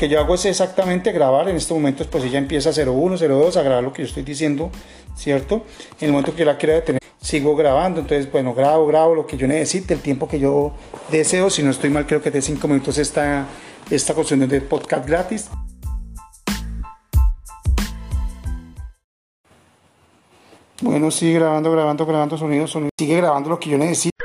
que yo hago es exactamente grabar. En este momento, pues ella empieza 01, 02 a grabar lo que yo estoy diciendo, ¿cierto? En el momento que yo la quiera detener, sigo grabando. Entonces, bueno, grabo, grabo lo que yo necesite, el tiempo que yo deseo. Si no estoy mal, creo que de 5 minutos está esta cuestión de podcast gratis. Bueno, sigue grabando, grabando, grabando sonido, sonido. Sigue grabando lo que yo necesito.